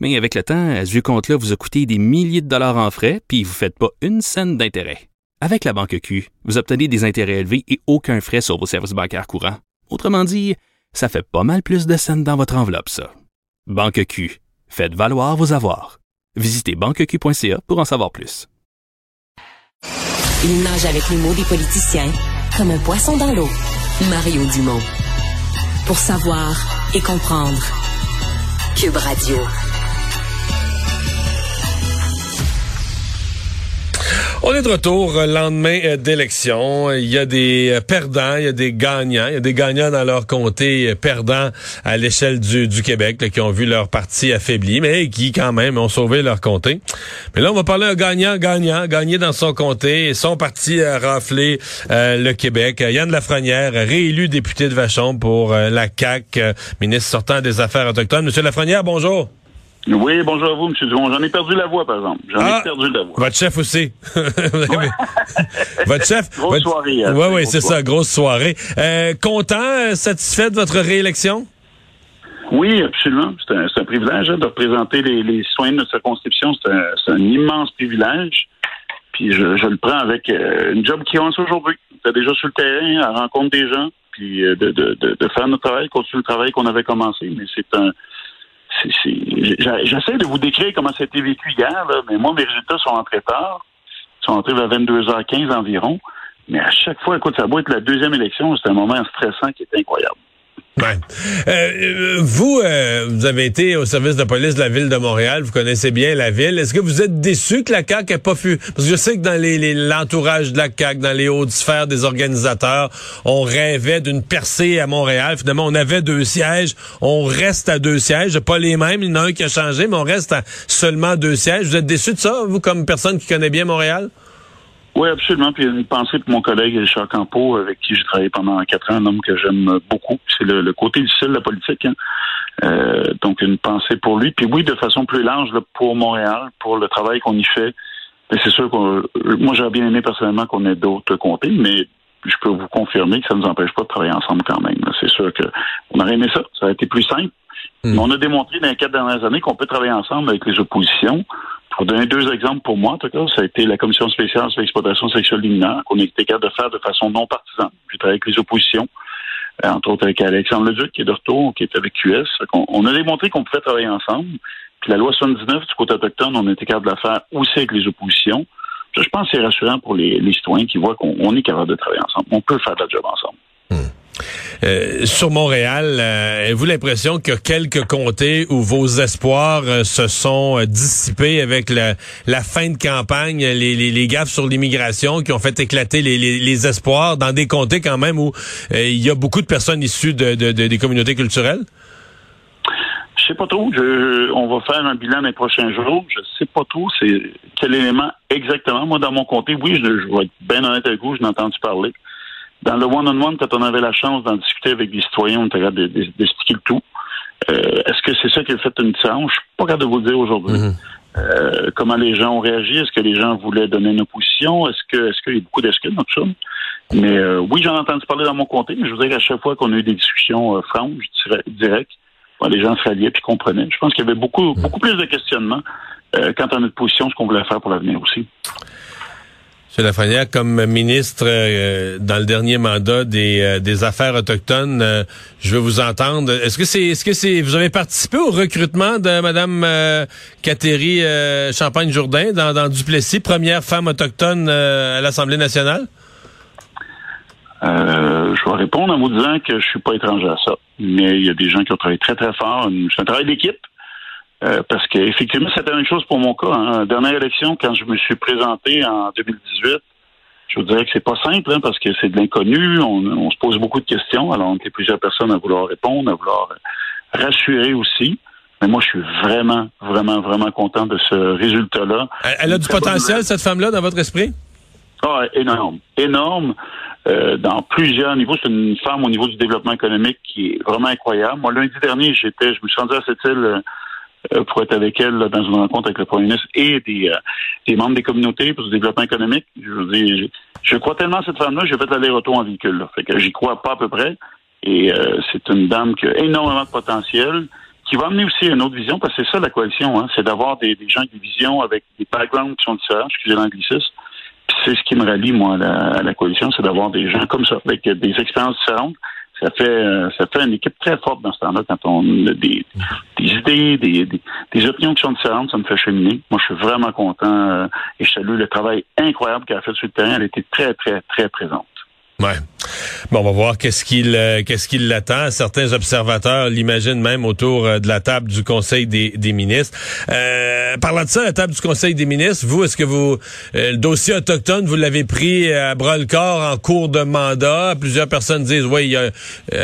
Mais avec le temps, ce vieux compte-là vous a coûté des milliers de dollars en frais, puis vous ne faites pas une scène d'intérêt. Avec la Banque Q, vous obtenez des intérêts élevés et aucun frais sur vos services bancaires courants. Autrement dit, ça fait pas mal plus de scènes dans votre enveloppe, ça. Banque Q. Faites valoir vos avoirs. Visitez banqueq.ca pour en savoir plus. Il nage avec les mots des politiciens comme un poisson dans l'eau. Mario Dumont. Pour savoir et comprendre. Cube Radio. On est de retour euh, lendemain euh, d'élection. Il y a des euh, perdants, il y a des gagnants. Il y a des gagnants dans leur comté, perdants à l'échelle du, Québec, qui ont vu leur parti affaibli, mais qui quand même ont sauvé leur comté. Mais là, on va parler d'un gagnant, gagnant, gagné dans son comté son parti a raflé le Québec. Yann Lafrenière, réélu député de Vachon pour la CAQ, ministre sortant des Affaires autochtones. Monsieur Lafrenière, bonjour. Oui, bonjour à vous, M. Dumont. J'en ai perdu la voix, par exemple. J'en ai perdu la voix. Votre chef aussi. votre chef. Grosse soirée. Oui, oui, c'est ça, grosse soirée. Euh, content, satisfait de votre réélection? Oui, absolument. C'est un, un, privilège hein, de représenter les, les citoyens de notre circonscription. C'est un, un, immense privilège. Puis je, je le prends avec euh, une job qui commence aujourd'hui. J'étais déjà sur le terrain, à rencontre des gens, puis euh, de, de, de, de faire notre travail, continuer le travail qu'on avait commencé. Mais c'est un J'essaie de vous décrire comment ça a été vécu hier, là, mais moi, mes résultats sont entrés tard. Ils sont entrés vers 22h15 environ. Mais à chaque fois, écoute, ça doit être la deuxième élection, c'est un moment stressant qui est incroyable. Ouais. Euh, vous, euh, vous avez été au service de police de la ville de Montréal, vous connaissez bien la ville. Est-ce que vous êtes déçu que la CAQ n'ait pas pu... Parce que je sais que dans l'entourage les, de la CAQ, dans les hautes sphères des organisateurs, on rêvait d'une percée à Montréal. Finalement, on avait deux sièges. On reste à deux sièges. Pas les mêmes, il y en a un qui a changé, mais on reste à seulement deux sièges. Vous êtes déçu de ça, vous, comme personne qui connaît bien Montréal? Oui, absolument. Puis une pensée pour mon collègue Richard Campo, avec qui j'ai travaillé pendant quatre ans, un homme que j'aime beaucoup. C'est le, côté difficile de la politique. Hein. Euh, donc une pensée pour lui. Puis oui, de façon plus large, là, pour Montréal, pour le travail qu'on y fait. C'est sûr que moi j'aurais bien aimé personnellement qu'on ait d'autres comtés, mais je peux vous confirmer que ça ne nous empêche pas de travailler ensemble quand même. C'est sûr que on aurait aimé ça. Ça aurait été plus simple. Hmm. Mais on a démontré dans les quatre dernières années qu'on peut travailler ensemble avec les oppositions. Donner deux exemples pour moi, en tout cas, ça a été la commission spéciale sur l'exploitation sexuelle des qu'on a été capable de faire de façon non partisane. J'ai travaillé avec les oppositions, euh, entre autres avec Alexandre Leduc, qui est de retour, qui est avec QS. On, a démontré qu'on pouvait travailler ensemble. Puis la loi 79 du côté autochtone, on été capable de la faire aussi avec les oppositions. Je pense que c'est rassurant pour les, citoyens qui voient qu'on est capable de travailler ensemble. On peut faire le job ensemble. Hmm. Euh, sur Montréal, euh, avez-vous l'impression qu'il y a quelques comtés où vos espoirs euh, se sont dissipés avec la, fin de campagne, les, les, gaffes sur l'immigration qui ont fait éclater les, espoirs dans des comtés quand même où il y a beaucoup de personnes issues de des communautés culturelles? Je sais pas trop. Je, on va faire un bilan les prochains jours. Je sais pas trop c'est quel élément exactement. Moi, dans mon comté, oui, je, je vais être bien honnête avec vous, je n'ai entendu parler. Dans le one-on-one, quand on avait la chance d'en discuter avec des citoyens, on était capable d'expliquer le tout. Euh, est-ce que c'est ça qui a fait une différence? Je suis pas capable de vous le dire aujourd'hui. Mm-hmm. euh, comment les gens ont réagi? Est-ce que les gens voulaient donner une opposition? Est-ce que est-ce qu'il y a beaucoup d'excuses dans tout ça? Mais euh, oui, j'en ai entendu parler dans mon comté, mais je dire qu'à chaque fois qu'on a eu des discussions euh, franches, directes, les gens se ralliaient et comprenaient. Je pense qu'il y avait beaucoup, mm-hmm. beaucoup plus de questionnements euh, quant à notre position, ce qu'on voulait faire pour l'avenir aussi. M. Lafrenière, comme ministre euh, dans le dernier mandat des, euh, des Affaires autochtones, euh, je veux vous entendre. Est-ce que c'est est-ce que c'est vous avez participé au recrutement de Mme Catherine Champagne-Jourdain dans, dans Duplessis, première femme autochtone à l'Assemblée nationale? je vais répondre en vous disant que je suis pas étranger à ça. Mais il y a des gens qui ont travaillé très, très fort. C'est un travail d'équipe. Euh, parce qu'effectivement, c'était la même chose pour mon cas. Hein. Dernière élection, quand je me suis présenté en 2018, je vous dirais que c'est pas simple hein, parce que c'est de l'inconnu. On, se pose beaucoup de questions. Alors, on était plusieurs personnes à vouloir répondre, à vouloir rassurer aussi. Mais moi, je suis vraiment, vraiment, vraiment content de ce résultat-là. Elle, a du potentiel, cette femme-là, dans votre esprit? Ah, énorme. Énorme. Euh, dans plusieurs niveaux. C'est une femme au niveau du développement économique qui est vraiment incroyable. Moi, lundi dernier, j'étais, je me suis rendu à cette île euh, pour être avec elle dans une rencontre avec le Premier ministre et des, euh, des membres des communautés pour le développement économique. Je veux dire, je, crois tellement à cette femme-là, j'ai fait l'aller-retour en véhicule. Là. Fait que j'y crois pas à peu près. Et c'est une dame qui a énormément de potentiel, qui va amener aussi une autre vision, parce que c'est ça la coalition, hein, c'est d'avoir des, des gens avec des visions, avec des backgrounds qui sont différents, excusez l'anglicisme, c'est ce qui me rallie, moi, à la, coalition, c'est d'avoir des gens comme ça, avec des expériences différentes. Ça fait, euh, ça fait une équipe très forte dans ce temps-là quand on a des, idées, des, des, opinions qui sont différentes, ça me fait cheminer. Moi, je suis vraiment content euh, et je salue le travail incroyable qu'elle a fait sur le terrain. Elle était très, très, très présente. Ouais. Bon, on va voir qu'est-ce qu'il euh, qu'est-ce qu'il l'attend. Certains observateurs l'imaginent même autour euh, de la table du Conseil des, ministres. Euh, parlant de ça, la table du Conseil des ministres, vous, est-ce que vous euh, le dossier autochtone, vous l'avez pris à bras le corps en cours de mandat? Plusieurs personnes disent, oui, il y a,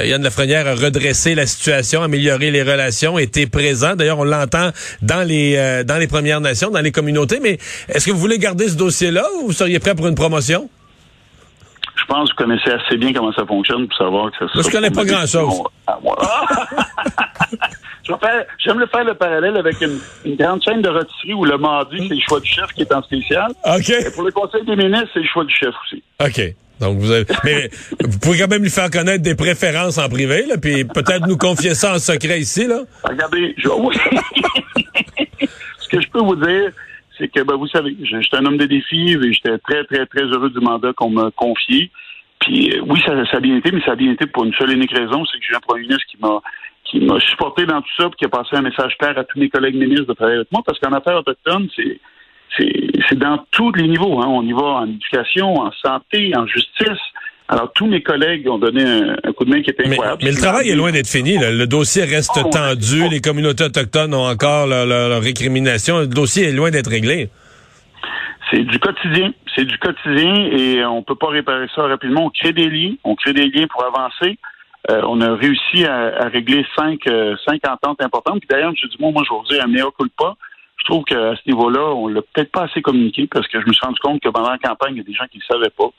Yann Lafrenière a redressé la situation, amélioré les relations, était présent. D'ailleurs, on l'entend dans les dans les Premières Nations, dans les communautés. Mais est-ce que vous voulez garder ce dossier-là ou vous seriez prêt pour une promotion? Je pense que vous connaissez assez bien comment ça fonctionne pour savoir que ça Moi, je connais pas grand-chose. J'aime le faire le parallèle avec une, grande chaîne de rôtisserie où le mardi, c'est le choix du chef qui est en spécial. OK. Et pour le conseil des ministres, c'est le choix du chef aussi. OK. Donc vous avez, mais vous pouvez quand même lui faire connaître des préférences en privé, là, puis peut-être nous confier ça en secret ici, là. Regardez, je... ce que je peux vous dire, c'est que, ben, vous savez, j'étais un homme de défi et j'étais très, très, très heureux du mandat qu'on m'a confié. Puis euh, oui, ça, a bien été, mais ça a bien été pour une seule et unique raison, c'est que j'ai un premier ministre qui m'a qui m'a supporté dans tout ça, puis qui a passé un message clair à tous mes collègues ministres de travailler avec moi, parce qu'en affaires autochtones, c'est c'est dans tous les niveaux. Hein. On y va en éducation, en santé, en justice, alors, tous mes collègues ont donné un, coup de main qui était incroyable. Mais, le travail est loin d'être fini. Le dossier reste oh, tendu. Les communautés autochtones ont encore leur, récrimination. Le dossier est loin d'être réglé. C'est du quotidien. C'est du quotidien et on peut pas réparer ça rapidement. On crée des liens. On crée des liens pour avancer. Euh, on a réussi à, régler cinq, euh, cinq ententes importantes. Puis d'ailleurs, M. Dumont, moi, je vais vous dire, un meilleur pas. Je trouve qu'à ce niveau-là, on l'a peut-être pas assez communiqué parce que je me suis rendu compte que pendant la campagne, il y a des gens qui ne savaient pas.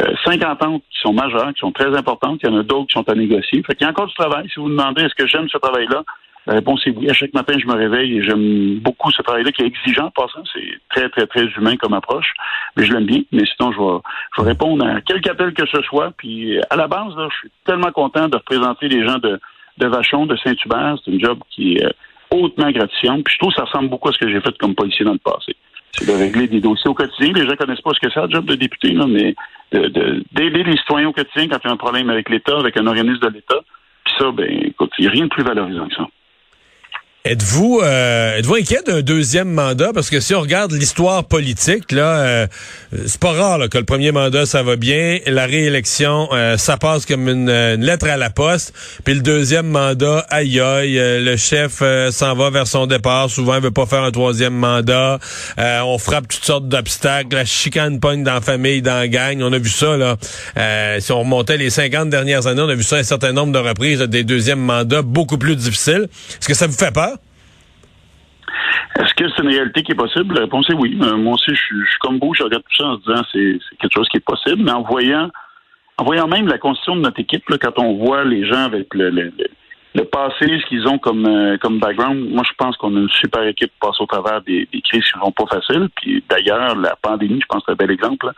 Euh, 50 ans qui sont majeures, qui sont très importantes. Il y en a d'autres qui sont à négocier. Fait qu'il y a encore du travail. Si vous me demandez est-ce que j'aime ce travail-là, la réponse est oui. À chaque matin, je me réveille et j'aime beaucoup ce travail-là qui est exigeant, passant. C'est très, très, très humain comme approche. Mais je l'aime bien. Mais sinon, je vais, je vais répondre à quelque appel que ce soit. Puis, à la base, là, je suis tellement content de représenter les gens de, de Vachon, de Saint-Hubert. C'est une job qui est euh, hautement gratifiante. Puis, je trouve ça ressemble beaucoup à ce que j'ai fait comme policier dans le passé c'est de régler des dossiers au quotidien. Les gens connaissent pas ce que c'est, le job de député, là, mais d'aider les citoyens au quotidien quand il y a un problème avec l'État, avec un organisme de l'État. Puis ça, ben, écoute, il n'y a rien de plus valorisant que ça. Êtes-vous euh, êtes-vous inquiet d'un deuxième mandat? Parce que si on regarde l'histoire politique là, euh, c'est pas rare là, que le premier mandat ça va bien, la réélection euh, ça passe comme une, lettre à la poste, puis le deuxième mandat aïe aïe, le chef s'en va vers son départ, souvent il veut pas faire un troisième mandat, on frappe toutes sortes d'obstacles, la chicane pogne dans la famille, dans la gang, on a vu ça là. si on remontait les 50 dernières années, on a vu ça un certain nombre de reprises des deuxièmes mandats beaucoup plus difficiles. Est-ce que ça vous fait peur? Est-ce que c'est une réalité qui est possible? La réponse est oui. Euh, moi aussi, je suis, comme vous, je regarde tout ça en se disant c'est quelque chose qui est possible, mais en voyant en voyant même la constitution de notre équipe, quand on voit les gens avec le, passé, ce qu'ils ont comme, euh, comme background, moi je pense qu'on a une super équipe pour passer au travers des, crises qui ne sont pas faciles. Puis d'ailleurs, la pandémie, je pense que c'est un bel exemple,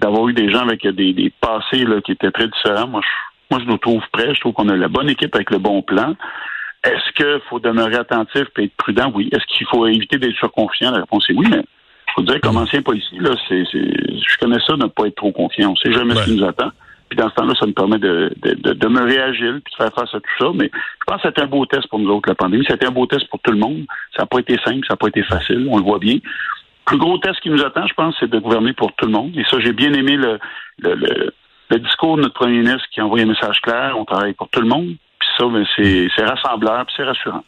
d'avoir eu des gens avec des, des passés là, qui étaient très différents. Moi, je, moi, je nous trouve prêts. Je trouve qu'on a la bonne équipe avec le bon plan. Est-ce qu'il faut demeurer attentif et être prudent? Oui. Est-ce qu'il faut éviter d'être surconfiant? La réponse est oui, mais il faut dire comme ancien policier, là, c'est, je connais ça de ne pas être trop confiant. On ne sait jamais ce qui nous attend. Puis dans ce temps-là, ça nous permet de, de, demeurer agile puis de faire face à tout ça. Mais je pense que c'était un beau test pour nous autres, la pandémie. C'était un beau test pour tout le monde. Ça n'a pas été simple, ça n'a pas été facile, on le voit bien. Le plus gros test qui nous attend, je pense, c'est de gouverner pour tout le monde. Et ça, j'ai bien aimé le, le, le discours de notre premier ministre qui a envoyé un message clair. On travaille pour tout le monde ça, ben, c'est rassembleur, c'est rassurant.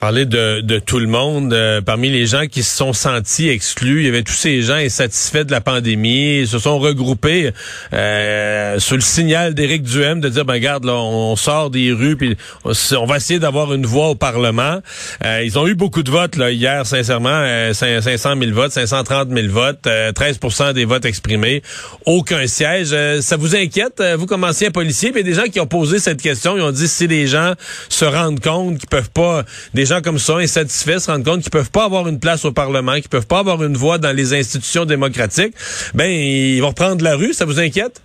Parler de, de tout le monde, euh, parmi les gens qui se sont sentis exclus, il y avait tous ces gens insatisfaits de la pandémie, ils se sont regroupés euh, sous le signal d'Éric Duhem de dire, ben regarde, là, on sort des rues, puis on va essayer d'avoir une voix au Parlement. Euh, ils ont eu beaucoup de votes là, hier, sincèrement, 500 000 votes, 530 000 votes, 13% des votes exprimés, aucun siège. ça vous inquiète, vous comme ancien policier, puis des gens qui ont posé cette question, ils ont dit si les gens se rendent compte qu'ils peuvent pas... gens comme ça, insatisfaits, se rendent compte qu'ils peuvent pas avoir une place au Parlement, qu'ils peuvent pas avoir une voix dans les institutions démocratiques, ben ils vont reprendre la rue. Ça vous inquiète?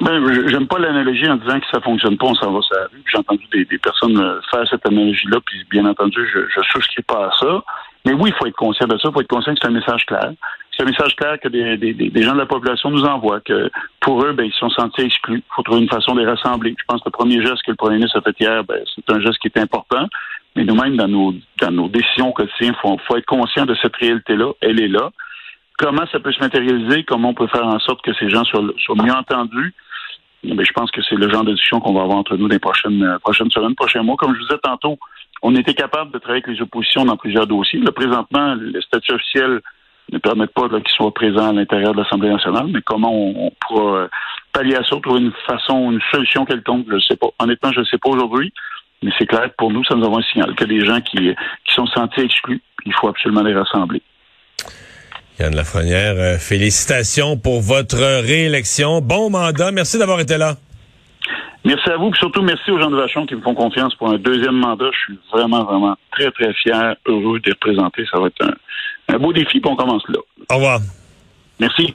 Ben, j'aime pas l'analogie en disant que ça fonctionne pas, on s'en va sur la rue. J'ai entendu des, personnes euh, faire cette analogie-là, puis bien entendu, je, je souscris pas à ça. Mais oui, il faut être conscient de ça, il faut être conscient que c'est un message clair. C'est un message clair que des, des, des, gens de la population nous envoient, que pour eux, ben, ils se sont sentis exclus. Il faut trouver une façon de les rassembler. Je pense que le premier geste que le premier ministre a fait hier, ben, c'est un geste qui est important. Mais nous-mêmes, dans nos, dans nos décisions quotidiennes, il faut, faut être conscient de cette réalité-là. Elle est là. Comment ça peut se matérialiser? Comment on peut faire en sorte que ces gens soient, soient mieux entendus? Mais ben, je pense que c'est le genre de discussion qu'on va avoir entre nous dans les prochaines, euh, prochaines semaines, prochains mois. Comme je vous disais tantôt, on était capable de travailler avec les oppositions dans plusieurs dossiers. Là, présentement, le statut officiel ne permet pas qu'ils soient présents à l'intérieur de l'Assemblée nationale, mais comment on, pourra euh, pallier à ça, trouver une façon, une solution quelconque, je ne sais pas. Honnêtement, je ne sais pas aujourd'hui, mais c'est clair que pour nous, ça nous envoie un signal que les gens qui, qui sont sentis exclus, il faut absolument les rassembler. Yann Lafrenière, euh, félicitations pour votre réélection. Bon mandat. Merci d'avoir été là. Merci à vous, et surtout merci aux gens de Vachon qui me font confiance pour un deuxième mandat. Je suis vraiment, vraiment très, très fier, heureux de les représenter. Ça va être un, un beau défi, puis on commence là. Au revoir. Merci.